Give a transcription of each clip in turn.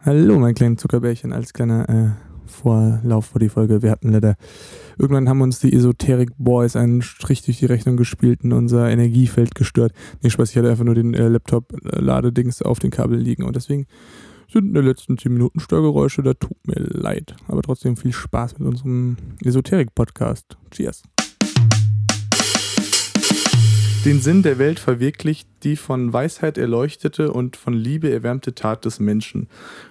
Hallo, mein kleines Zuckerbärchen, als kleiner äh, Vorlauf vor die Folge. Wir hatten leider, irgendwann haben uns die Esoterik Boys einen Strich durch die Rechnung gespielt und unser Energiefeld gestört. Nee, Spaß, ich hatte einfach nur den äh, Laptop-Ladedings auf den Kabel liegen und deswegen sind in den letzten 10 Minuten Störgeräusche, da tut mir leid. Aber trotzdem viel Spaß mit unserem Esoterik-Podcast. Cheers. Den Sinn der Welt verwirklicht die von Weisheit erleuchtete und von Liebe erwärmte Tat des Menschen.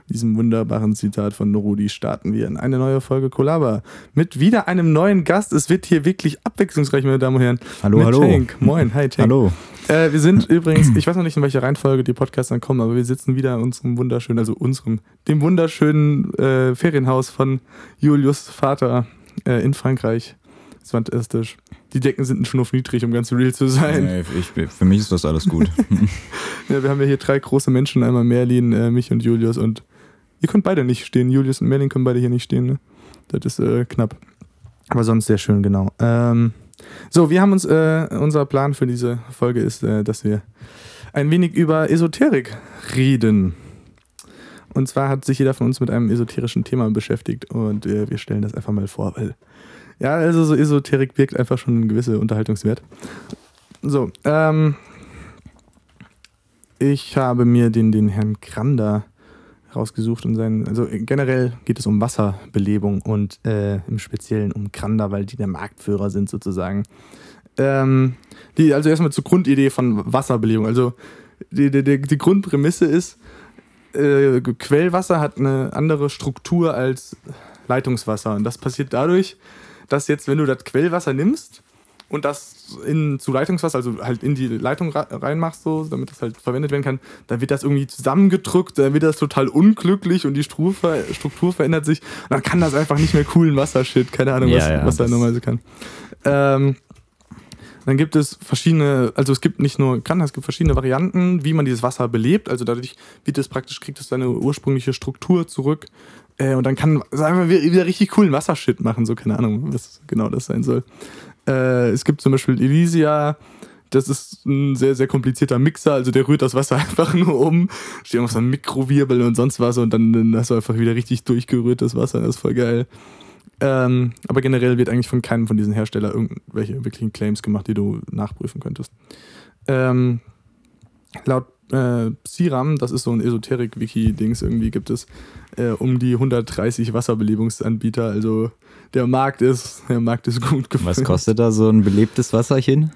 Mit diesem wunderbaren Zitat von Rudi starten wir in eine neue Folge Kolaba mit wieder einem neuen Gast. Es wird hier wirklich abwechslungsreich, meine Damen und Herren. Hallo, mit hallo. Tank. Moin, hi Tank. Hallo. Äh, wir sind übrigens, ich weiß noch nicht, in welcher Reihenfolge die Podcasts dann kommen, aber wir sitzen wieder in unserem wunderschönen, also unserem, dem wunderschönen äh, Ferienhaus von Julius Vater äh, in Frankreich. Es war fantastisch. Die Decken sind schon auf niedrig, um ganz real zu sein. Nee, ich, für mich ist das alles gut. Ja, wir haben ja hier drei große Menschen, einmal Merlin, äh, mich und Julius und ihr könnt beide nicht stehen. Julius und Merlin können beide hier nicht stehen. Ne? Das ist äh, knapp. Aber sonst sehr schön, genau. Ähm, so, wir haben uns, äh, unser Plan für diese Folge ist, äh, dass wir ein wenig über Esoterik reden. Und zwar hat sich jeder von uns mit einem esoterischen Thema beschäftigt und äh, wir stellen das einfach mal vor, weil ja, also so Esoterik birgt einfach schon einen gewissen Unterhaltungswert. So, ähm, ich habe mir den, den Herrn Grander rausgesucht und sein, also generell geht es um Wasserbelebung und äh, im Speziellen um Grander, weil die der Marktführer sind sozusagen. Ähm, die, also erstmal zur Grundidee von Wasserbelebung. Also die, die, die, die Grundprämisse ist, äh, Quellwasser hat eine andere Struktur als Leitungswasser. Und das passiert dadurch, dass jetzt, wenn du das Quellwasser nimmst und das in, zu Leitungswasser, also halt in die Leitung reinmachst, so, damit das halt verwendet werden kann, dann wird das irgendwie zusammengedrückt, dann wird das total unglücklich und die Struktur, Struktur verändert sich. Und dann kann das einfach nicht mehr coolen Wassershit, keine Ahnung, was, Ja, ja, was da normalerweise kann. Ähm, dann gibt es verschiedene, also es gibt nicht nur Kann, es gibt verschiedene Varianten, wie man dieses Wasser belebt. Also dadurch wird es praktisch, kriegt es seine ursprüngliche Struktur zurück. Äh, und dann kann es einfach wieder, richtig coolen Wassershit machen, so keine Ahnung, was genau das sein soll. Äh, es gibt zum Beispiel Elysia, das ist ein sehr, sehr komplizierter Mixer, also der rührt das Wasser einfach nur um, steht auf so einem Mikrowirbel und sonst was und dann, dann hast du einfach wieder richtig durchgerührtes Wasser, das ist voll geil. Ähm, aber generell wird eigentlich von keinem von diesen Herstellern irgendwelche wirklichen Claims gemacht, die du nachprüfen könntest. Ähm, laut äh, Psiram, das ist so ein Esoterik-Wiki-Dings, irgendwie gibt es äh, um die 130 Wasserbelebungsanbieter. Also der Markt ist, der Markt ist gut gefüllt. Was kostet da so ein belebtes Wasserchen?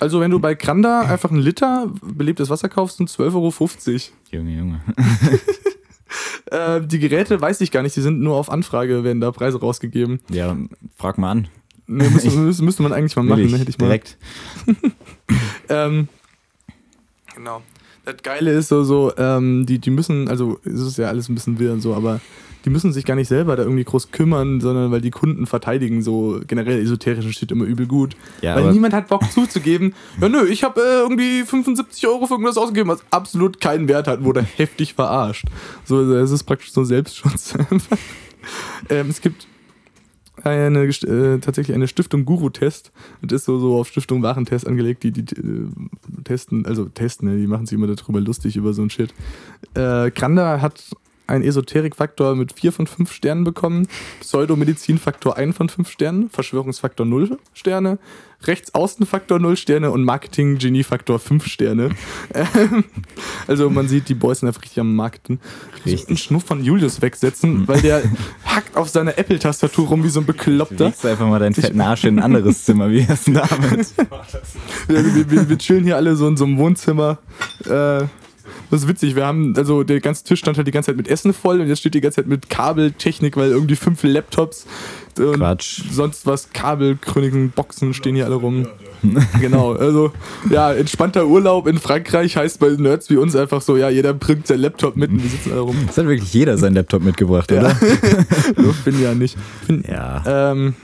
Also wenn du bei Granda einfach einen Liter belebtes Wasser kaufst, sind 12,50 Euro. Junge, Junge. Äh, die Geräte weiß ich gar nicht, die sind nur auf Anfrage, werden da Preise rausgegeben. Ja, frag mal an. Nee, müsste, müsste, müsste man eigentlich mal machen, ne? hätte ich mal. direkt. Ähm, genau. Das Geile ist so, so ähm, die, die müssen, also es ist ja alles ein bisschen wirr und so, aber die müssen sich gar nicht selber da irgendwie groß kümmern, sondern weil die Kunden verteidigen so generell esoterischen steht immer übel gut. Ja, weil niemand hat Bock zuzugeben, ja nö, ich habe äh, irgendwie 75 Euro für irgendwas ausgegeben, was absolut keinen Wert hat, wurde heftig verarscht. So, also es ist praktisch so Selbstschutz. ähm, es gibt eine, Gest- äh, tatsächlich eine Stiftung Guru-Test und ist so, so auf Stiftung Warentest angelegt, die, die äh, testen, also testen, ne, die machen sich immer darüber lustig über so ein Shit. Äh, Granda hat einen Esoterik-Faktor mit 4 von 5 Sternen bekommen, Pseudomedizin-Faktor 1 von 5 Sternen, Verschwörungsfaktor 0 Sterne, Rechtsaußenfaktor 0 Sterne und Marketing-Genie-Faktor 5 Sterne. Ähm, also man sieht, die Boys sind einfach richtig am Markten. Ich muss einen Schnuff von Julius wegsetzen, weil der hackt auf seiner Apple-Tastatur rum wie so ein Bekloppter. Du einfach mal deinen fetten Arsch in ein anderes Zimmer. Wie ist denn damit? Wir, wir, wir, wir chillen hier alle so in so einem Wohnzimmer. Äh, das ist witzig, wir haben, also der ganze Tisch stand halt die ganze Zeit mit Essen voll und jetzt steht die ganze Zeit mit Kabeltechnik, weil irgendwie fünf Laptops und Quatsch. sonst was, Kabelchroniken, Boxen stehen hier alle rum. genau, also ja, entspannter Urlaub in Frankreich heißt bei Nerds wie uns einfach so, ja, jeder bringt sein Laptop mit und wir sitzen alle rum. Das hat wirklich jeder seinen Laptop mitgebracht, Ja. oder? Nur Finn ja nicht. Finn, Ja. ähm,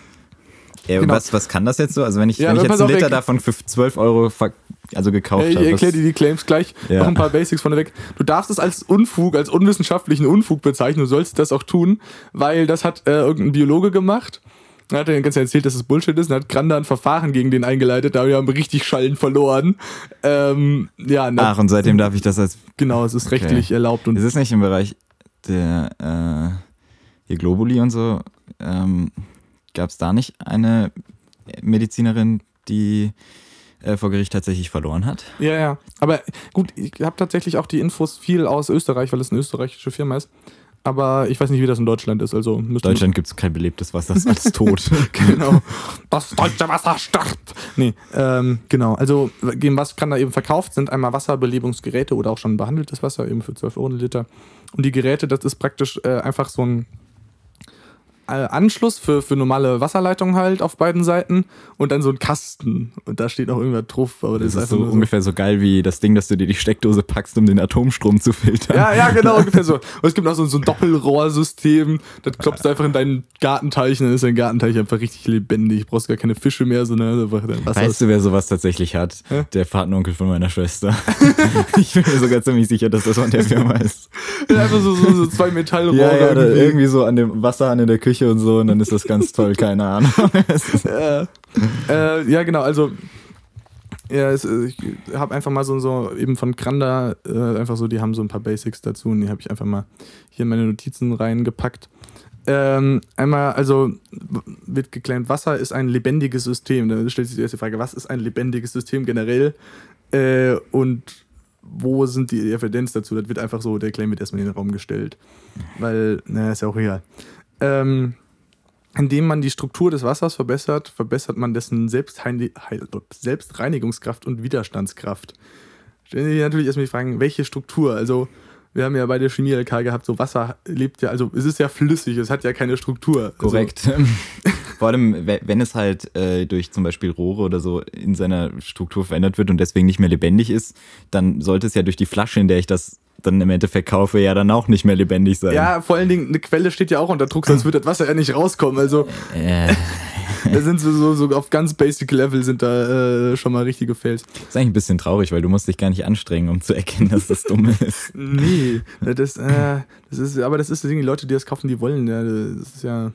ja genau. was, was kann das jetzt so? Also wenn ich, Ja, wenn ich jetzt einen Liter davon für 12 Euro ver also gekauft Ich habe. erkläre dir die Claims gleich. Ja. Noch ein paar Basics vorneweg. Du darfst es als Unfug, als unwissenschaftlichen Unfug bezeichnen. Du sollst das auch tun, weil das hat äh, irgendein Biologe gemacht. Er hat den ganzen erzählt, dass es Bullshit ist und hat Granda ein Verfahren gegen den eingeleitet. Da haben wir richtig Schallen verloren. Ähm, ja, na, Ach, und seitdem darf ich das als. genau, es ist rechtlich erlaubt. Und Ist es nicht im Bereich der äh, hier Globuli und so, ähm, gab es da nicht eine Medizinerin, die äh, vor Gericht tatsächlich verloren hat? Ja, ja. Aber gut, ich habe tatsächlich auch die Infos viel aus Österreich, weil es eine österreichische Firma ist. Aber ich weiß nicht, wie das in Deutschland ist. Also in Deutschland gibt es kein belebtes Wasser, das ist alles tot. genau. Das deutsche Wasser stirbt. Nee, ähm, genau. Also, was kann da eben verkauft? Sind einmal Wasserbelebungsgeräte oder auch schon behandeltes Wasser, eben für 12 Euro Liter. Und die Geräte, das ist praktisch äh, einfach so ein Anschluss für, für normale Wasserleitungen halt auf beiden Seiten und dann so ein Kasten. Und da steht auch irgendwer drauf. Aber das, das ist, ist so ungefähr so geil wie das Ding, dass du dir die Steckdose packst, um den Atomstrom zu filtern. Ja, ja, genau, ungefähr so. Und es gibt auch so, so ein Doppelrohrsystem. Das klopfst du einfach in deinen Gartenteich und dann ist dein Gartenteich einfach richtig lebendig. Du brauchst gar keine Fische mehr, sondern einfach dein Wasser. Weißt du, wer sowas tatsächlich hat? Hä? Der Patenonkel von meiner Schwester. ich bin mir sogar ziemlich sicher, dass das von der Firma ist. Ja, einfach so, so, so zwei Metallrohre. Ja, ja, irgendwie. irgendwie so an dem Wasserhahn in der Küche Küche und so und dann ist das ganz toll, keine Ahnung. ja. Äh, ja, genau, also ja, es, ich habe einfach mal so, so eben von Granda äh, einfach so, die haben so ein paar Basics dazu und die habe ich einfach mal hier in meine Notizen reingepackt. Ähm, einmal, also wird geklärt, Wasser ist ein lebendiges System. Da stellt sich die erste Frage, was ist ein lebendiges System generell? Äh, und wo sind die Evidenz dazu? Das wird einfach so, der Claim wird erstmal in den Raum gestellt. Weil, naja, ist ja auch egal. Ähm, indem man die Struktur des Wassers verbessert, verbessert man dessen Selbstreinigungskraft und Widerstandskraft. Stellen Sie sich natürlich erstmal die Frage, welche Struktur? Also, wir haben ja bei der Chemie LK gehabt, so Wasser lebt ja, also es ist ja flüssig, es hat ja keine Struktur. Also Korrekt. Also, Vor allem, wenn es halt äh, durch zum Beispiel Rohre oder so in seiner Struktur verändert wird und deswegen nicht mehr lebendig ist, dann sollte es ja durch die Flasche, in der ich das dann im Endeffekt kaufe, ja dann auch nicht mehr lebendig sein. Ja, vor allen Dingen, eine Quelle steht ja auch unter Druck, sonst wird das Wasser ja nicht rauskommen. Also, äh. da sind so, so, so, auf ganz basic Level sind da äh, schon mal richtige Fails. Das ist eigentlich ein bisschen traurig, weil du musst dich gar nicht anstrengen, um zu erkennen, dass das dumm ist. nee, das, äh, das ist, aber das ist das Ding, die Leute, die das kaufen, die wollen, ja, das ist ja,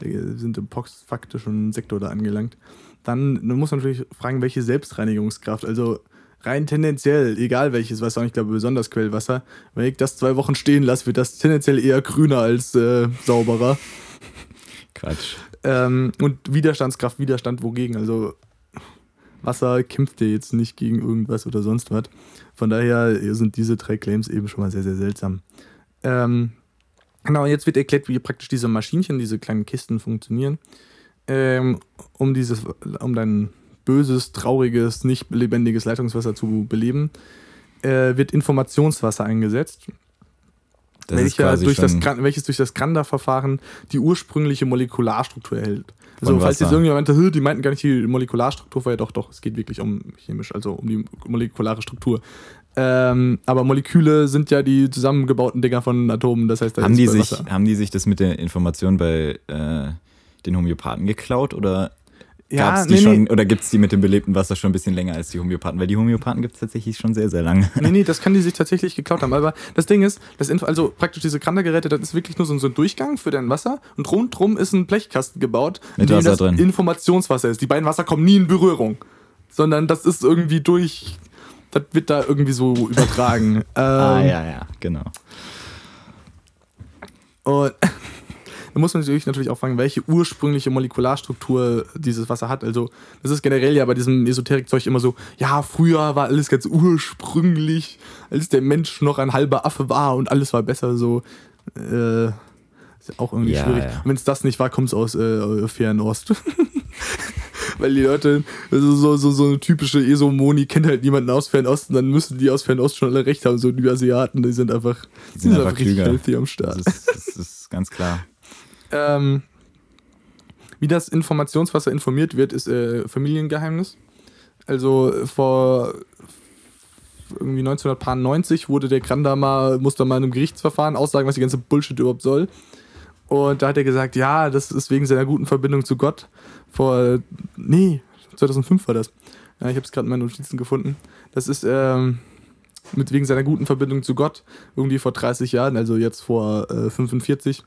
sind im Pox faktisch schon Sektor da angelangt. Dann, dann muss man natürlich fragen, welche Selbstreinigungskraft, also rein tendenziell, egal welches Wasser, und ich glaube besonders Quellwasser, wenn ich das zwei Wochen stehen lasse, wird das tendenziell eher grüner als äh, sauberer. Quatsch. Ähm, und Widerstandskraft, Widerstand wogegen? Also Wasser kämpft ja jetzt nicht gegen irgendwas oder sonst was. Von daher sind diese drei Claims eben schon mal sehr, sehr seltsam. Ähm, genau, jetzt wird erklärt, wie praktisch diese Maschinchen, diese kleinen Kisten funktionieren, ähm, um, dieses, um dein böses, trauriges, nicht lebendiges Leitungswasser zu beleben, äh, wird Informationswasser eingesetzt. Welcher durch das, welches durch das Granda-Verfahren die ursprüngliche Molekularstruktur erhält. Also, falls jetzt irgendjemand meinte, die meinten gar nicht die Molekularstruktur, war ja doch, doch, es geht wirklich um chemisch, also um die molekulare Struktur. Ähm, aber Moleküle sind ja die zusammengebauten Dinger von Atomen, das heißt, da haben, die sich, haben die sich das mit der Information bei äh, den Homöopathen geklaut oder ja, Gab's die nee, schon, nee. Oder gibt es die mit dem belebten Wasser schon ein bisschen länger als die Homöopathen? Weil die Homöopathen gibt es tatsächlich schon sehr, sehr lange. Nee, nee, das kann die sich tatsächlich geklaut haben. Aber das Ding ist, das also praktisch diese Krandergeräte, das ist wirklich nur so ein Durchgang für dein Wasser und rundherum ist ein Blechkasten gebaut, mit in dem das drin. Informationswasser ist. Die beiden Wasser kommen nie in Berührung, sondern das ist irgendwie durch, das wird da irgendwie so übertragen. ähm, ah, ja, ja, genau. Und da muss man sich natürlich auch fragen, welche ursprüngliche Molekularstruktur dieses Wasser hat. Also, das ist generell ja bei diesem Esoterikzeug immer so, ja, früher war alles ganz ursprünglich, als der Mensch noch ein halber Affe war und alles war besser so. Äh, ist ja auch irgendwie ja, schwierig. Ja. Wenn es das nicht war, kommt es aus äh, Fernost. Weil die Leute, also so, so, so eine typische Esomoni kennt halt niemanden aus Fernost und dann müssen die aus Fernost schon alle recht haben. So die Asiaten, die sind einfach, die sind, sind einfach, einfach richtig healthy am Start. Das ist, das ist ganz klar. Ähm, wie das Informationswasser informiert wird, ist äh, Familiengeheimnis. Also vor irgendwie 1990 wurde der Granda mal, musste mal in einem Gerichtsverfahren aussagen, was die ganze Bullshit überhaupt soll. Und da hat er gesagt, ja, das ist wegen seiner guten Verbindung zu Gott. Vor, nee, 2005 war das. Ja, ich habe es gerade in meinen Notizen gefunden. Das ist ähm, mit wegen seiner guten Verbindung zu Gott, irgendwie vor 30 Jahren, also jetzt vor äh, 45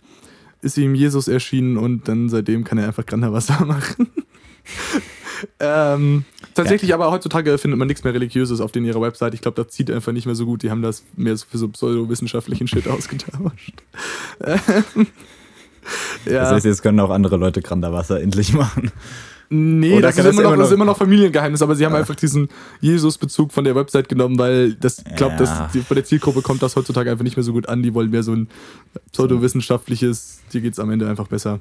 ist ihm Jesus erschienen und dann seitdem kann er einfach Granderwasser machen. ähm, tatsächlich aber heutzutage findet man nichts mehr Religiöses auf den ihrer Website. Ich glaube, das zieht einfach nicht mehr so gut. Die haben das mehr für so pseudowissenschaftlichen Shit ausgetauscht. Ähm, ja. Das heißt, jetzt können auch andere Leute Granderwasser endlich machen. Nee, das ist, immer noch, das ist immer noch Familiengeheimnis, aber sie haben ja. einfach diesen Jesus-Bezug von der Website genommen, weil das, ich glaube, ja. bei der Zielgruppe kommt das heutzutage einfach nicht mehr so gut an. Die wollen mehr so ein pseudowissenschaftliches, dir geht es am Ende einfach besser.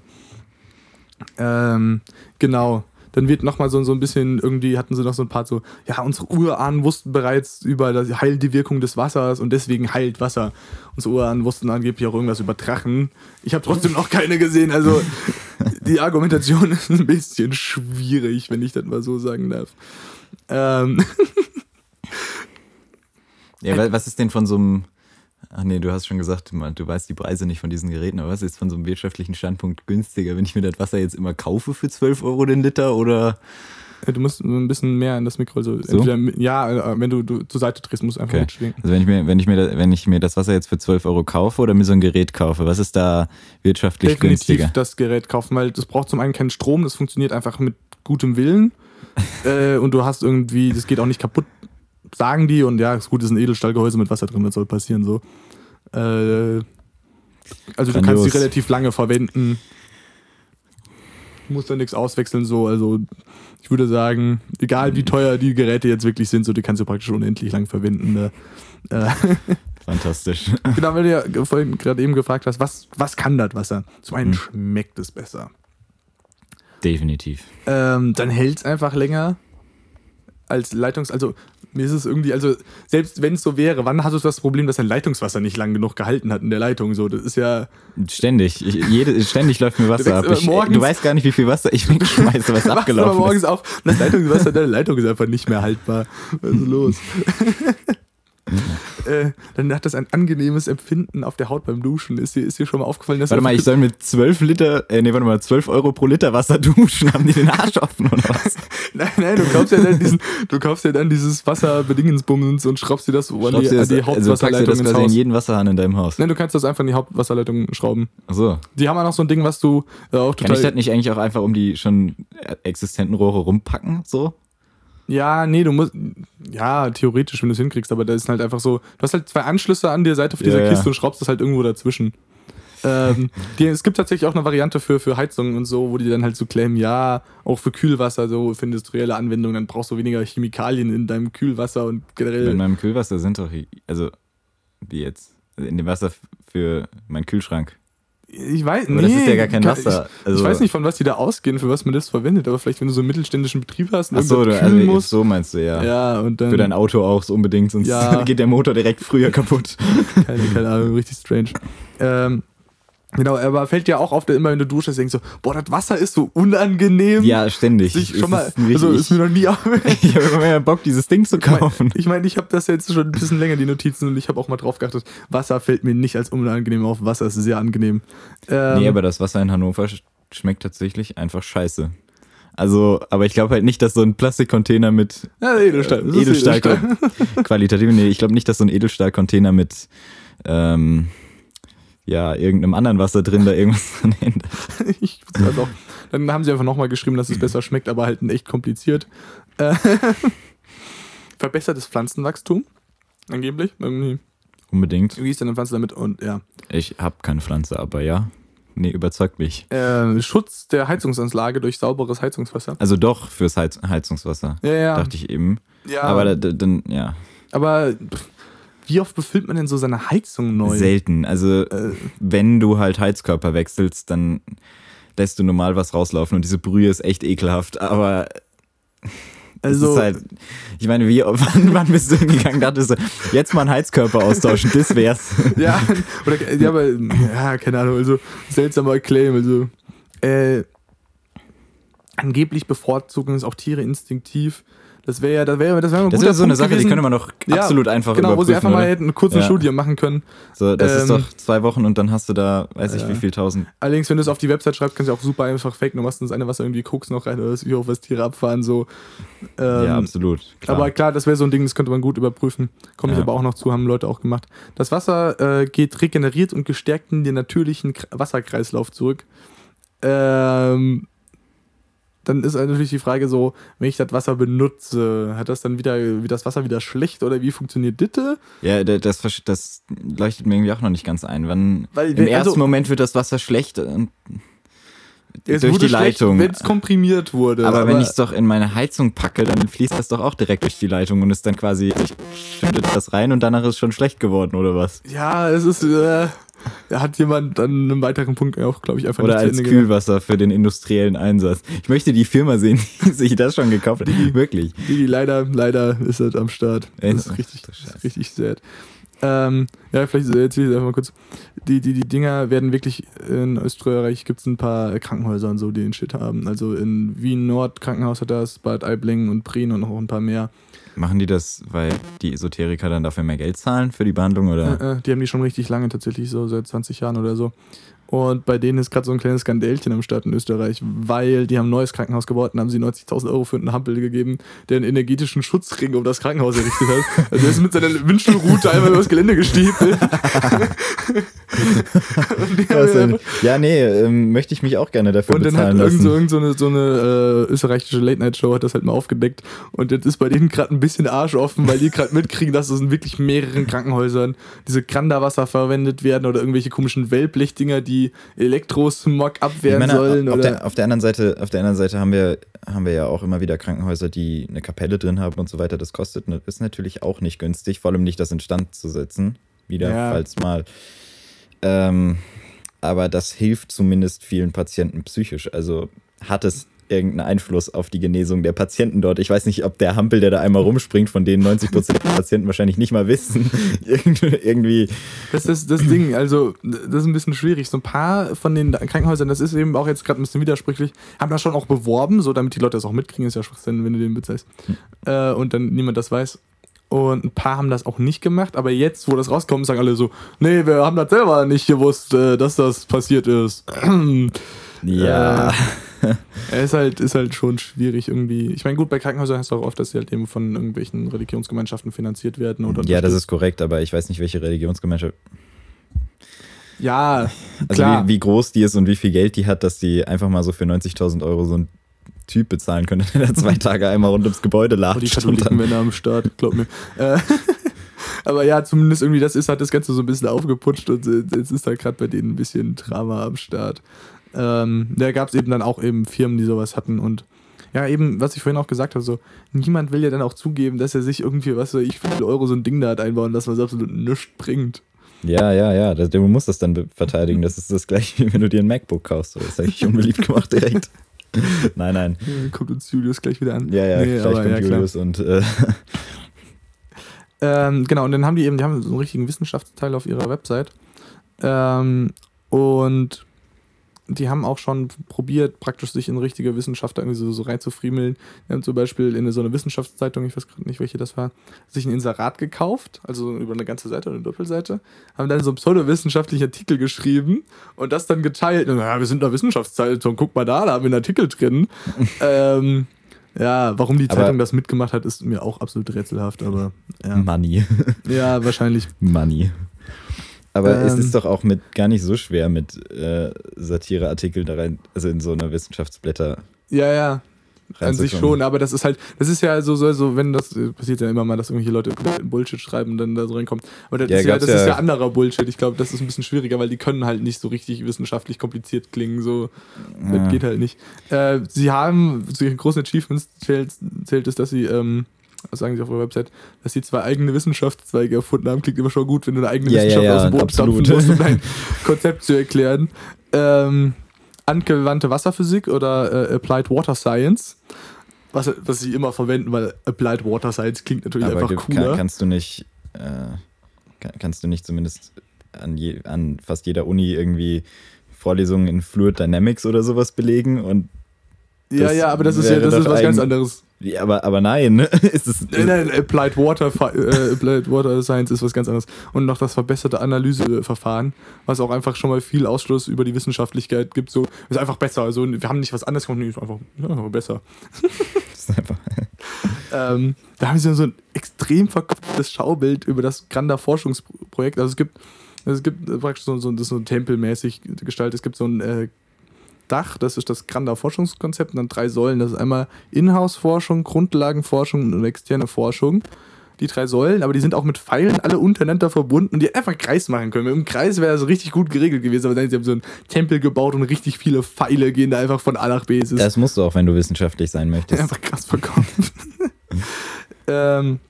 Ähm, genau dann wird nochmal so, so ein bisschen, irgendwie hatten sie noch so ein paar so, ja, unsere Urahnen wussten bereits über das heilende Wirkung des Wassers und deswegen heilt Wasser. Unsere Urahnen wussten angeblich auch irgendwas über Drachen. Ich habe trotzdem noch keine gesehen, also die Argumentation ist ein bisschen schwierig, wenn ich das mal so sagen darf. Ähm. ja, was ist denn von so einem Ach nee, du hast schon gesagt, du weißt die Preise nicht von diesen Geräten, aber was ist von so einem wirtschaftlichen Standpunkt günstiger, wenn ich mir das Wasser jetzt immer kaufe für 12 Euro den Liter oder? Du musst ein bisschen mehr in das Mikro. Also so? Entweder, ja, äh, wenn du, du zur Seite drehst, musst du einfach okay. mitschwingen. Also wenn ich, mir, wenn, ich mir, wenn ich mir das Wasser jetzt für 12 Euro kaufe oder mir so ein Gerät kaufe, was ist da wirtschaftlich Definitiv günstiger? das Gerät kaufen, weil das braucht zum einen keinen Strom, das funktioniert einfach mit gutem Willen. äh, und du hast irgendwie, das geht auch nicht kaputt sagen die und ja, ist gut, ist ein Edelstahlgehäuse mit Wasser drin, das soll passieren so. Äh, also Grandios. du kannst die relativ lange verwenden. Du musst da nichts auswechseln so, also ich würde sagen, egal wie teuer die Geräte jetzt wirklich sind, so die kannst du praktisch unendlich lang verwenden. Ne? Äh, Fantastisch. Genau, weil du ja vorhin gerade eben gefragt hast, was, was kann das Wasser? Zum einen hm. schmeckt es besser. Definitiv. Ähm, dann hält es einfach länger als Leitungs-, also mir ist es irgendwie, also selbst wenn es so wäre, wann hast du das Problem, dass dein Leitungswasser nicht lang genug gehalten hat in der Leitung? So, das ist ja. Ständig. Ich, jede, ständig läuft mir Wasser ab. Ich, du weißt gar nicht, wie viel Wasser ich wegschmeiße, was abgelaufen aber morgens auf, das Leitungswasser der Leitung ist einfach nicht mehr haltbar. Was ist los? äh, dann hat das ein angenehmes Empfinden auf der Haut beim Duschen. Ist dir, ist dir schon mal aufgefallen, dass Warte mal, ich soll mit 12 Liter, äh, nee, warte mal, 12 Euro pro Liter Wasser duschen. Haben die den Arsch offen oder was? nein, nein, du kaufst ja dann diesen, du kaufst ja dann dieses Wasserbedingensbummens und schraubst dir das an die, an die Hauptwasserleitung also das quasi in jeden Wasserhahn in deinem Haus. Nein, du kannst das einfach in die Hauptwasserleitung schrauben. Ach so. Die haben auch noch so ein Ding, was du äh, auch total. Kann ich das nicht eigentlich auch einfach um die schon existenten Rohre rumpacken, so? Ja, nee, du musst, ja, theoretisch, wenn du es hinkriegst, aber da ist halt einfach so, du hast halt zwei Anschlüsse an der Seite auf dieser ja, Kiste ja. und schraubst das halt irgendwo dazwischen. ähm, die, es gibt tatsächlich auch eine Variante für, für Heizungen und so, wo die dann halt so claimen, ja, auch für Kühlwasser, so für industrielle Anwendungen, dann brauchst du weniger Chemikalien in deinem Kühlwasser und generell. In meinem Kühlwasser sind doch, also, wie jetzt? In dem Wasser für meinen Kühlschrank. Ich weiß nicht. das ist ja gar kein Wasser. Ich, also ich, weiß nicht, von was die da ausgehen, für was man das verwendet, aber vielleicht, wenn du so einen mittelständischen Betrieb hast und Ach so, du, also musst. so meinst du, ja. Ja, und dann. Für dein Auto auch so unbedingt, sonst ja. geht der Motor direkt früher kaputt. keine, keine Ahnung, richtig strange. Ähm, Genau, aber fällt dir auch auf, immer wenn du duschst, denkst du, boah, das Wasser ist so unangenehm. Ja, ständig. Ich schon mal, also ist mir noch nie Ich habe immer mehr Bock, dieses Ding zu kaufen. Ich meine, ich, mein, ich habe das jetzt schon ein bisschen länger, die Notizen, und ich habe auch mal drauf geachtet, Wasser fällt mir nicht als unangenehm auf. Wasser ist sehr angenehm. Ähm, nee, aber das Wasser in Hannover schmeckt tatsächlich einfach scheiße. Also, aber ich glaube halt nicht, dass so ein Plastikcontainer mit ja, Edelstahl, äh, Edelstahl, Edelstahl. qualitativ, nee, ich glaube nicht, dass so ein Edelstahlcontainer mit ähm, ja, irgendeinem anderen Wasser drin da irgendwas dran ändert. ich auch. Dann haben sie einfach nochmal geschrieben, dass es besser schmeckt, aber halt echt kompliziert. Äh, verbessertes Pflanzenwachstum, angeblich. Irgendwie. Unbedingt. Wie ist denn eine Pflanze damit? Und ja. Ich habe keine Pflanze, aber ja. Nee, überzeugt mich. Äh, Schutz der Heizungsanlage durch sauberes Heizungswasser. Also doch fürs Heiz Heizungswasser. Ja, ja. Dachte ich eben. Ja. Aber dann, ja. Aber pff, wie oft befüllt man denn so seine Heizung neu? Selten. Also, äh. wenn du halt Heizkörper wechselst, dann lässt du normal was rauslaufen und diese Brühe ist echt ekelhaft, aber. Also, halt, ich meine, wie, wann, wann bist du hingegangen, dachtest du, jetzt mal einen Heizkörper austauschen, das wär's. ja, oder, ja, aber, ja, keine Ahnung, also, seltsamer Claim, also, äh, angeblich bevorzugen es auch Tiere instinktiv das wäre ja, das wäre das wär das so eine Sache, gewesen. die könnte man doch absolut ja, einfach Genau, wo sie einfach oder? mal hätten eine kurze ja. Studie machen können. So, das ähm, ist doch zwei Wochen und dann hast du da, weiß ich, wie viel tausend. Allerdings, wenn du es auf die Website schreibst, kannst du auch super einfach fake, du machst ins eine Wasser irgendwie Koks noch rein oder wie hoch was Tiere abfahren, so. Ähm, ja, absolut. Klar. Aber klar, das wäre so ein Ding, das könnte man gut überprüfen. Komme ich aber auch noch zu, haben Leute auch gemacht. Das Wasser äh, geht regeneriert und gestärkt in den natürlichen Wasserkreislauf zurück. Ähm, dann ist halt natürlich die Frage so, wenn ich das Wasser benutze, hat das dann wieder, wie das Wasser wieder schlecht oder wie funktioniert Ditte? Ja, da- das, das leuchtet mir irgendwie auch noch nicht ganz ein. Wann, Weil, Im wenn- ersten also- Moment wird das Wasser schlecht und Es durch die Leitung. Wenn es komprimiert wurde. aber, wenn ich es doch in meine Heizung packe, dann fließt das doch auch direkt durch die Leitung und ist dann quasi, ich schüttet das rein und danach ist schon schlecht geworden oder was? Ja, es ist, äh, hat jemand an einem weiteren Punkt auch, glaube ich, einfach Oder als. Kühlwasser für den industriellen Einsatz. Ich möchte die Firma sehen, die sich das schon gekauft hat. Wirklich. Die, die leider, leider ist das am Start. Das ist richtig, das ist richtig sad. Ähm, ja, vielleicht erzähle ich einfach mal kurz. Die, die, die Dinger werden wirklich, in Österreich gibt es ein paar Krankenhäuser und so, die den Shit haben. Also in Wien Nord Krankenhaus hat das, Bad Aiblingen und Prien und noch ein paar mehr. Machen die das, weil die Esoteriker dann dafür mehr Geld zahlen für die Behandlung oder? Äh, äh, die haben die schon richtig lange, tatsächlich so seit 20 Jahren oder so. Und bei denen ist gerade so ein kleines Skandälchen am Start in Österreich, weil die haben ein neues Krankenhaus gebaut und haben sie 90.000 Euro für einen Hampel gegeben, der einen energetischen Schutzring um das Krankenhaus errichtet hat. Also er ist mit seiner Windstuhlroute einmal übers Gelände gestiefelt. einfach- Ja, nee, ähm, möchte ich mich auch gerne dafür und dann hat bezahlen irgend lassen. so, irgend so eine, so eine äh, österreichische Late-Night-Show hat das halt mal aufgedeckt. Und jetzt ist bei denen gerade ein bisschen Arsch offen, weil die gerade mitkriegen, dass es in wirklich mehreren Krankenhäusern diese Granderwasser verwendet werden oder irgendwelche komischen Wellblechdinger, die Elektrosmog abwehren meine, sollen. auf, Oder der, auf der anderen Seite, auf der anderen Seite haben wir, haben wir ja auch immer wieder Krankenhäuser, die eine Kapelle drin haben und so weiter. Das kostet, ist natürlich auch nicht günstig, vor allem nicht das instand zu setzen. Wieder, Ja. falls mal. Ähm, aber das hilft zumindest vielen Patienten psychisch. Also hat es irgendeinen Einfluss auf die Genesung der Patienten dort. Ich weiß nicht, ob der Hampel, der da einmal rumspringt, von denen 90% der Patienten wahrscheinlich nicht mal wissen, irgendwie- Das ist das Ding, also das ist ein bisschen schwierig. So ein paar von den Krankenhäusern, das ist eben auch jetzt gerade ein bisschen widersprüchlich, haben das schon auch beworben, so damit die Leute das auch mitkriegen, ist ja Schwachsinn, wenn du den bezeihst. Äh, und dann niemand das weiß. Und ein paar haben das auch nicht gemacht, aber jetzt, wo das rauskommt, sagen alle so, nee, wir haben das selber nicht gewusst, äh, dass das passiert ist. ja. Er ist halt, ist halt schon schwierig irgendwie. Ich meine, gut, bei Krankenhäusern hast du auch oft, dass sie halt eben von irgendwelchen Religionsgemeinschaften finanziert werden. Oder Ja, das ist korrekt, aber ich weiß nicht, welche Religionsgemeinschaft. Ja, Also klar. wie, wie groß die ist und wie viel Geld die hat, dass die einfach mal so für 90.000 Euro so einen Typ bezahlen können, der da zwei Tage einmal rund ums Gebäude Oh, die Katholiken dann, werden am Start, glaub mir. Äh, aber ja, zumindest irgendwie, das ist hat das Ganze so ein bisschen aufgeputscht und äh, jetzt ist da gerade bei denen ein bisschen Drama am Start. Ähm, da gab es eben dann auch eben Firmen, die sowas hatten und ja, eben, was ich vorhin auch gesagt habe, so, niemand will ja dann auch zugeben, dass er sich irgendwie, was weiß ich, viele Euro so ein Ding da hat einbauen lassen, was absolut nichts bringt. ja, ja, ja, das, du musst das dann verteidigen. Das ist das gleiche, wie wenn du dir ein MacBook kaufst. Das habe ich unbeliebt gemacht direkt. nein, nein. Guckt uns Julius gleich wieder an. Ja, ja, Nee, gleich aber kommt ja, klar. Julius und äh, Ähm, genau, und dann haben die eben, die haben so einen richtigen Wissenschaftsteil auf ihrer Website. Ähm, und die haben auch schon probiert, praktisch sich in richtige Wissenschaft irgendwie so, so reinzufriemeln. Die haben zum Beispiel in so einer Wissenschaftszeitung, ich weiß gerade nicht, welche das war, sich ein Inserat gekauft, also über eine ganze Seite oder eine Doppelseite, haben dann so einen pseudowissenschaftlichen Artikel geschrieben und das dann geteilt. Und, ja, wir sind eine Wissenschaftszeitung, guck mal da, da haben wir einen Artikel drin. ähm, ja, warum die Aber- Zeitung das mitgemacht hat, ist mir auch absolut rätselhaft, aber ja. Money. Ja, wahrscheinlich. Money. Aber es Ähm. ist doch auch mit gar nicht so schwer mit äh, Satireartikeln da rein, also in so eine Wissenschaftsblätter Ja, ja. An sich schon, aber das ist halt, das ist ja so, so, so wenn das äh, passiert ja immer mal, dass irgendwelche Leute Bullshit schreiben und dann da so reinkommt. Aber das, Ja, ist, ja, das ist ja- ja anderer Bullshit. Ich glaube, das ist ein bisschen schwieriger, weil die können halt nicht so richtig wissenschaftlich kompliziert klingen. So, Ja. das geht halt nicht. Äh, sie haben, zu ihren großen Achievements zählt, zählt es, dass sie, ähm, was sagen sie auf ihrer Website, dass sie zwei eigene Wissenschaftszweige erfunden haben. Klingt immer schon gut, wenn du eine eigene Ja, ja, Wissenschaft ja, aus dem Boden absolut. stampfen musst, um dein Konzept zu erklären. Ähm, angewandte Wasserphysik oder äh, Applied Water Science. Was, was sie immer verwenden, weil Applied Water Science klingt natürlich Aber einfach cooler. kann, kannst du nicht, äh, kann, kannst du nicht zumindest an, je, an fast jeder Uni irgendwie Vorlesungen in Fluid Dynamics oder sowas belegen und ja, das ja, aber das ist ja das ist was ganz anderes. Ja, aber, aber nein, ne? ist es, Nein, nein, Applied Water, äh, Applied Water Science ist was ganz anderes. Und noch das verbesserte Analyseverfahren, was auch einfach schon mal viel Ausschluss über die Wissenschaftlichkeit gibt. So, ist einfach besser. Also, wir haben nicht was anderes gemacht, nee, ist einfach ja, besser. ist einfach, Ähm, da haben sie so ein extrem verkopftes Schaubild über das Granda Forschungsprojekt. Also es gibt, es gibt äh, praktisch so, so, das so tempelmäßig gestaltet. Es gibt so ein äh, Dach, das ist das Granda Forschungskonzept, und dann drei Säulen. Das ist einmal Inhouse-Forschung, Grundlagenforschung und externe Forschung. Die drei Säulen, aber die sind auch mit Pfeilen alle untereinander verbunden und die einfach Kreis machen können. Im Kreis wäre das richtig gut geregelt gewesen, aber dann sie haben so einen Tempel gebaut und richtig viele Pfeile gehen da einfach von A nach B. Das musst du auch, wenn du wissenschaftlich sein möchtest. einfach krass verkauft. ähm,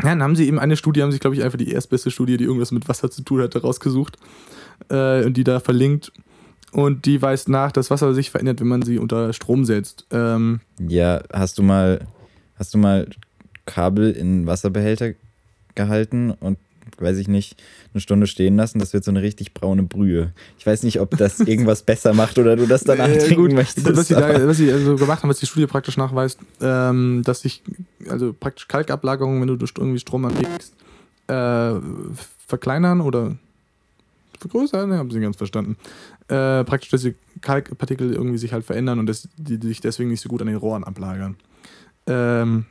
ja, dann haben sie eben eine Studie, haben sie, glaube ich, einfach die erstbeste Studie, die irgendwas mit Wasser zu tun hatte, rausgesucht äh, und die da verlinkt. Und die weist nach, dass Wasser sich verändert, wenn man sie unter Strom setzt. Ähm, Ja, hast du mal, hast du mal Kabel in Wasserbehälter gehalten und weiß ich nicht, eine Stunde stehen lassen, das wird so eine richtig braune Brühe. Ich weiß nicht, ob das irgendwas besser macht oder du das danach Äh, trinken gut, möchtest. Was sie, da, was sie also gemacht haben, was die Studie praktisch nachweist, ähm, dass sich also praktisch Kalkablagerungen, wenn du durch irgendwie Strom anlegst, äh, verkleinern oder vergrößern, ne, haben sie ganz verstanden. Äh, praktisch, dass die Kalkpartikel irgendwie sich halt verändern und dass die, die sich deswegen nicht so gut an den Rohren ablagern. Ähm,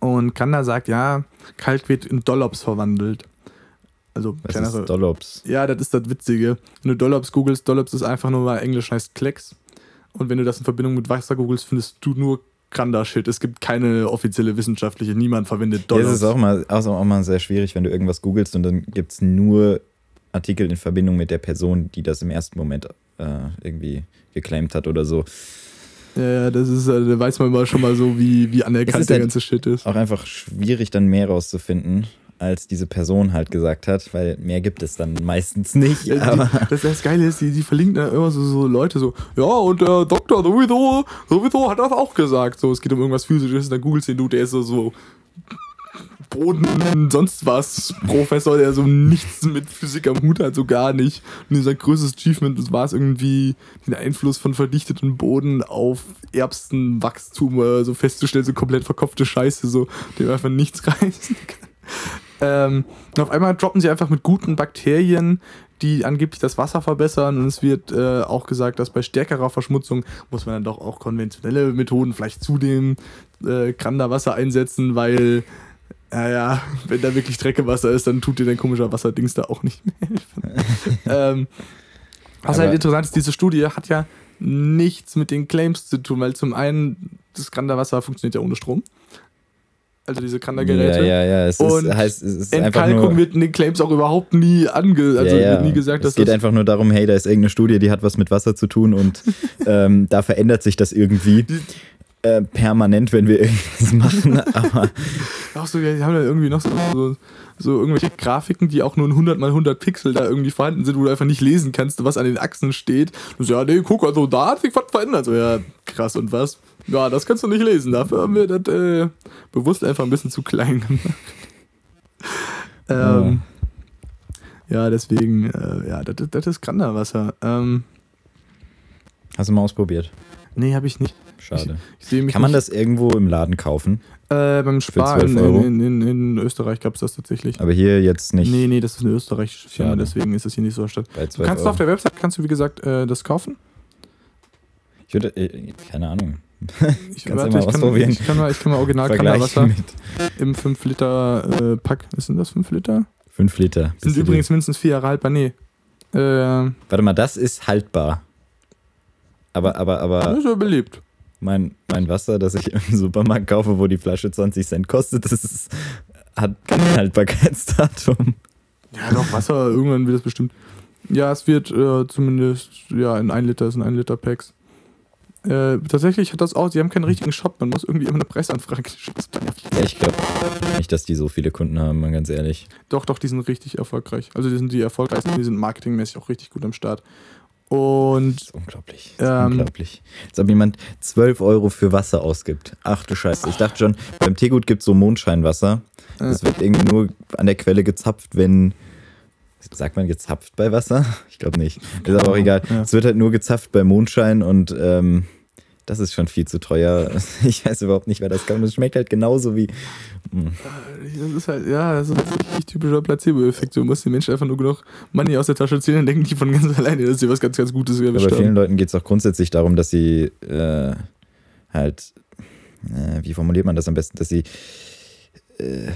und Kanda sagt, ja, Kalk wird in Dollops verwandelt. Also Was kleinere, ist Dollops? ja, das ist das Witzige. Wenn du Dollops googelst, Dollops ist einfach nur mal Englisch heißt Klecks. Und wenn du das in Verbindung mit Wasser googelst, findest du nur Granda-Shit. Es gibt keine offizielle wissenschaftliche, niemand verwendet Ja, Dollops. es ist auch mal, auch mal sehr schwierig, wenn du irgendwas googelst und dann gibt es nur Artikel in Verbindung mit der Person, die das im ersten Moment äh, irgendwie geclaimt hat oder so. ja, das ist, äh, da weiß man mal schon mal so, wie, wie anerkannt der halt ganze Shit ist. Auch einfach schwierig, dann mehr rauszufinden, als diese Person halt gesagt hat, weil mehr gibt es dann meistens nicht. Ja, Aber die, das, das Geile ist, die, die verlinken da immer so, so Leute so, ja, und der Doktor sowieso, sowieso hat das auch gesagt. So, es geht um irgendwas Physisches, dann googelst du den Dude, der ist so, so Boden, sonst was, Professor, der so nichts mit Physik am Hut hat, so gar nicht. Und sein größtes Achievement das war es irgendwie, den Einfluss von verdichteten Boden auf Erbsenwachstum äh, so festzustellen, so komplett verkopfte Scheiße, so, dem einfach nichts reißen kann. Ähm, und auf einmal droppen sie einfach mit guten Bakterien, die angeblich das Wasser verbessern. Und es wird äh, auch gesagt, dass bei stärkerer Verschmutzung muss man dann doch auch konventionelle Methoden vielleicht zu dem äh, Granda-Wasser einsetzen, weil, naja, wenn da wirklich Dreckewasser ist, dann tut dir dein komischer Wasserdings da auch nicht mehr helfen. ähm, was halt interessant ist, diese Studie hat ja nichts mit den Claims zu tun, weil zum einen das Granda-Wasser funktioniert ja ohne Strom. Also diese ja, Granda-Geräte. ja, ja, es Und ist, heißt, es ist einfach Entkalkung nur. wird in den Claims auch überhaupt nie ange, also ja, ja. wird nie gesagt, dass es geht das einfach nur darum, hey, da ist irgendeine Studie, die hat was mit Wasser zu tun und ähm, da verändert sich das irgendwie äh, permanent, wenn wir irgendwas machen. Aber auch so, die haben da irgendwie noch so, so, so irgendwelche Grafiken, die auch nur in 100 mal 100 Pixel da irgendwie vorhanden sind, wo du einfach nicht lesen kannst, was an den Achsen steht. Du so, ja, nee, guck, also da hat sich was verändert. So, ja, krass, und was? Ja, das kannst du nicht lesen. Dafür haben wir das äh, bewusst einfach ein bisschen zu klein gemacht. ähm, ja, deswegen, äh, ja, das, das ist Granderwasser. Ähm, hast du mal ausprobiert? nee, habe ich nicht. Schade. Ich mich Kann man das irgendwo im Laden kaufen? Äh, beim Spar in, 12 Euro? in, in, in Österreich gab es das tatsächlich. Aber hier jetzt nicht Nee, nee, das ist eine österreichische Firma, Schade. deswegen ist das hier nicht so statt. bei Du 12 kannst Euro. auf der Website, kannst du wie gesagt äh, das kaufen. Ich würde, äh, keine Ahnung. Ich, warte, ich, kann, ich kann mal, ich kann mal original Wasser im 5 Liter äh, Pack. Was sind das 5 Liter? 5 Liter. Sind übrigens mindestens 4 Jahre haltbar. Nee. Äh, Warte mal, das ist haltbar. Aber, aber, das aber ist ja beliebt. Mein, mein Wasser, das ich im Supermarkt kaufe, wo die Flasche 20 Cent kostet, das ist, hat kein Haltbarkeitsdatum. Ja, doch, Wasser, irgendwann wird das bestimmt. Ja, es wird äh, zumindest, ja, in 1 Liter, es sind 1 Liter Packs. Äh, tatsächlich hat das auch, sie haben keinen richtigen Shop, man muss irgendwie immer eine Preisanfrage stellen. Ja, ich glaube nicht, dass die so viele Kunden haben, mal ganz ehrlich. Doch, doch, die sind richtig erfolgreich. Also die sind die erfolgreichsten, die sind marketingmäßig auch richtig gut am Start. Und Das ist unglaublich. Das ist Ähm. unglaublich. Als ob jemand 12 Euro für Wasser ausgibt. Ach du Scheiße. Ich dachte schon, beim Teegut gibt es so Mondscheinwasser. Das wird irgendwie nur an der Quelle gezapft, wenn. Sagt man gezapft bei Wasser? Ich glaube nicht. Ist aber auch egal. Ja. Es wird halt nur gezapft bei Mondschein und ähm, das ist schon viel zu teuer. Ich weiß überhaupt nicht, wer das kann. Es schmeckt halt genauso wie. das ist halt, ja, das ist ein richtig typischer Placebo-Effekt. Du musst den Menschen einfach nur genug Money aus der Tasche ziehen, dann denken die von ganz alleine, dass sie was ganz, ganz Gutes Aber bei erwischt vielen. Leuten geht es auch grundsätzlich darum, dass sie äh, halt, äh, wie formuliert man das am besten, dass sie äh,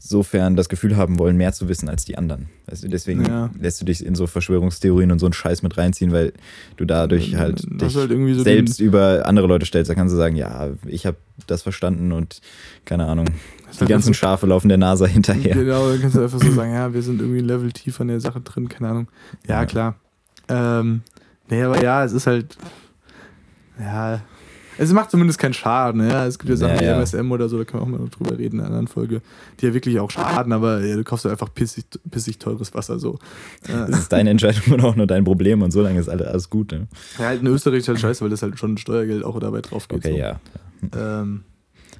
insofern das Gefühl haben wollen, mehr zu wissen als die anderen. Also deswegen Ja. lässt du dich in so Verschwörungstheorien und so einen Scheiß mit reinziehen, weil du dadurch halt das dich halt so selbst über andere Leute stellst. Da kannst du sagen, ja, ich habe das verstanden und keine Ahnung, Das die halt ganzen so- Schafe laufen der NASA hinterher. Genau, dann kannst du einfach so sagen, ja, wir sind irgendwie ein Level tiefer in der Sache drin, keine Ahnung. Ja, Ja. klar. Ähm, nee, aber ja, es ist halt, ja, es macht zumindest keinen Schaden. Ja, es gibt ja Sachen Ja, wie ja. MSM oder so, da können wir auch mal drüber reden in einer anderen Folge, die ja wirklich auch schaden, aber ja, du kaufst halt einfach pissig, pissig teures Wasser so. Das ist deine Entscheidung und auch nur dein Problem und solange ist alles, alles gut. Ne? ja, halt in Österreich ist halt scheiße, weil das halt schon Steuergeld auch dabei drauf geht. Okay, so. ja. Ähm,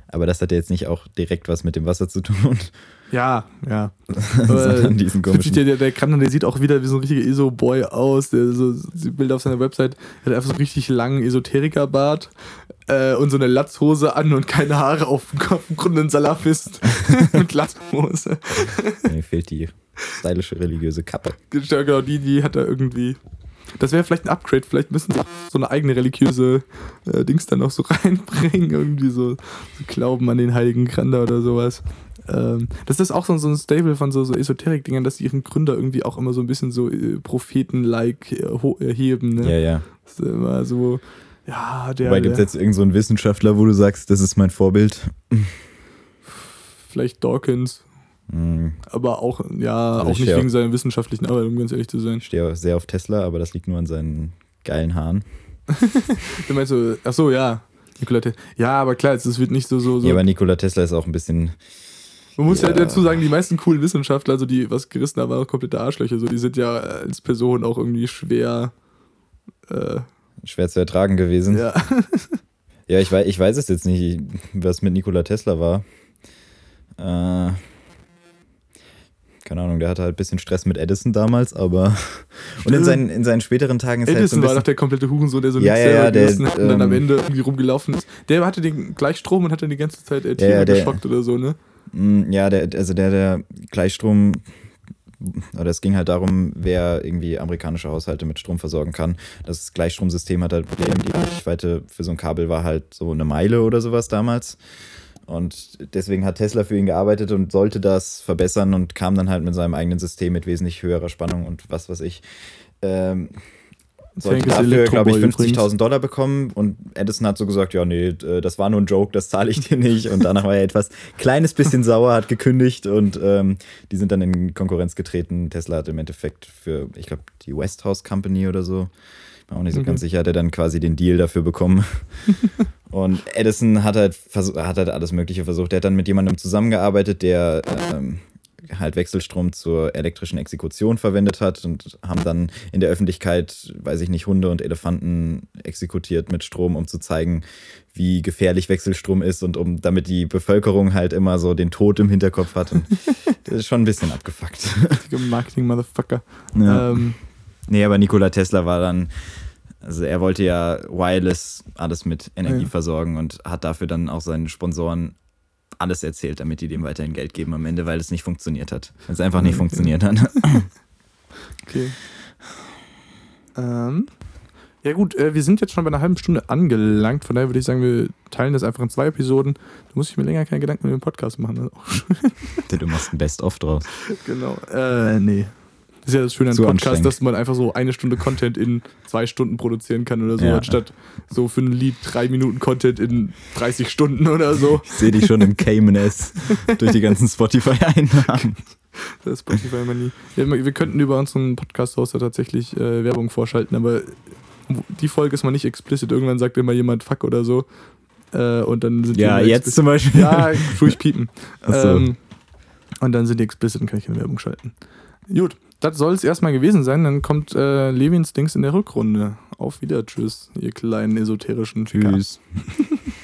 Aber das hat ja jetzt nicht auch direkt was mit dem Wasser zu tun. Ja, ja. sondern diesen der, komischen. der, der Kranner, der sieht auch wieder wie so ein richtiger ESO-Boy aus. Der so, die Bilder auf seiner Website der hat einfach so einen richtig langen Esoterikerbart äh, und so eine Latzhose an und keine Haare auf dem Kopf. Im Grunde ein Salafist mit Latzhose. Mir fehlt die stylische religiöse Kappe. Ja, genau, die, die hat er irgendwie. Das wäre vielleicht ein Upgrade. Vielleicht müssen sie auch so eine eigene religiöse äh, Dings dann noch so reinbringen. Irgendwie so, so Glauben an den heiligen Krander oder sowas. Ähm, das ist auch so, so ein Stable von so, so Esoterik-Dingern, dass die ihren Gründer irgendwie auch immer so ein bisschen so äh, Propheten-like äh, ho- erheben. Ne? Ja, ja. Das ist immer so, ja, der. Wobei gibt es jetzt irgendeinen so einen Wissenschaftler, wo du sagst, das ist mein Vorbild? vielleicht Dawkins, Hm, aber auch, ja, Also auch ich nicht wegen seiner wissenschaftlichen Arbeit, um ganz ehrlich zu sein. Ich stehe sehr auf Tesla, aber das liegt nur an seinen geilen Haaren. Du meinst so, ach so, ja. Nikola Tesla. Ja, aber klar, es wird nicht so, so, so Ja, aber Nikola Tesla ist auch ein bisschen. Man muss ja. Ja. dazu sagen, die meisten coolen Wissenschaftler, also die was gerissen haben, waren auch komplette Arschlöcher. So, die sind ja als Person auch irgendwie schwer. Äh, Schwer zu ertragen gewesen. ja. Ja, ich weiß, ich weiß es jetzt nicht, was mit Nikola Tesla war. Äh, keine Ahnung, der hatte halt ein bisschen Stress mit Edison damals, aber. Und in seinen, in seinen späteren Tagen ist Edison halt so war ein doch bisschen. der komplette Hurensohn, der so Ja, ja, ja, der, gerissen hat und dann am ähm, Ende irgendwie rumgelaufen ist. Der hatte den Gleichstrom und hat dann die ganze Zeit äh, Ja, ja, der- geschockt oder so, ne? Mm, Ja, der, also der, der Gleichstrom, oder es ging halt darum, wer irgendwie amerikanische Haushalte mit Strom versorgen kann. Das Gleichstromsystem hat halt Probleme. Die Reichweite für so ein Kabel war halt so eine Meile oder sowas damals. Und deswegen hat Tesla für ihn gearbeitet und sollte das verbessern und kam dann halt mit seinem eigenen System mit wesentlich höherer Spannung und was weiß ich. Ähm, sollte dafür, glaube ich, Elektroboy 50.000 Dollar bekommen und Edison hat so gesagt, ja, nee, äh, das war nur ein Joke, das zahle ich dir nicht. Und danach war er etwas kleines bisschen sauer, hat gekündigt und ähm, die sind dann in Konkurrenz getreten. Tesla hat im Endeffekt für, ich glaube, die Westhouse Company oder so, bin auch nicht so Mhm. ganz sicher, hat er dann quasi den Deal dafür bekommen. und Edison hat halt, hat halt alles Mögliche versucht. Er hat dann mit jemandem zusammengearbeitet, der ähm, halt Wechselstrom zur elektrischen Exekution verwendet hat und haben dann in der Öffentlichkeit, weiß ich nicht, Hunde und Elefanten exekutiert mit Strom, um zu zeigen, wie gefährlich Wechselstrom ist und um damit die Bevölkerung halt immer so den Tod im Hinterkopf hat. Und das ist schon ein bisschen abgefuckt. Marketing-Motherfucker. Ja. Ähm, Nee, aber Nikola Tesla war dann, also er wollte ja wireless alles mit Energie Ja. versorgen und hat dafür dann auch seinen Sponsoren alles erzählt, damit die dem weiterhin Geld geben am Ende, weil es nicht funktioniert hat. Weil es einfach nicht Okay. funktioniert hat. okay. Ähm, ja gut, äh, wir sind jetzt schon bei einer halben Stunde angelangt, von daher würde ich sagen, wir teilen das einfach in zwei Episoden. Da muss ich mir länger keine Gedanken über den Podcast machen. du machst ein Best-of draus. Genau. Äh, nee. Das ist ja das Schöne an Zu Podcast, dass man einfach so eine Stunde Content in zwei Stunden produzieren kann oder so, Ja. anstatt so für ein Lied drei Minuten Content in 30 Stunden oder so. Ich sehe dich schon im Cayman S durch die ganzen Spotify-Einnahmen. Das Spotify Money. Ja, wir könnten über unseren Podcast-Hoster tatsächlich äh, Werbung vorschalten, aber die Folge ist mal nicht explicit. Irgendwann sagt immer jemand Fuck oder so. Äh, und dann sind die Ja, jetzt zum Beispiel. Ja, ruhig piepen. So. Ähm, und dann sind die explicit und kann ich keine Werbung schalten. Gut, das soll es erstmal gewesen sein. Dann kommt äh, Levins Dings in der Rückrunde. Auf wieder. Tschüss, ihr kleinen esoterischen. Tschüss.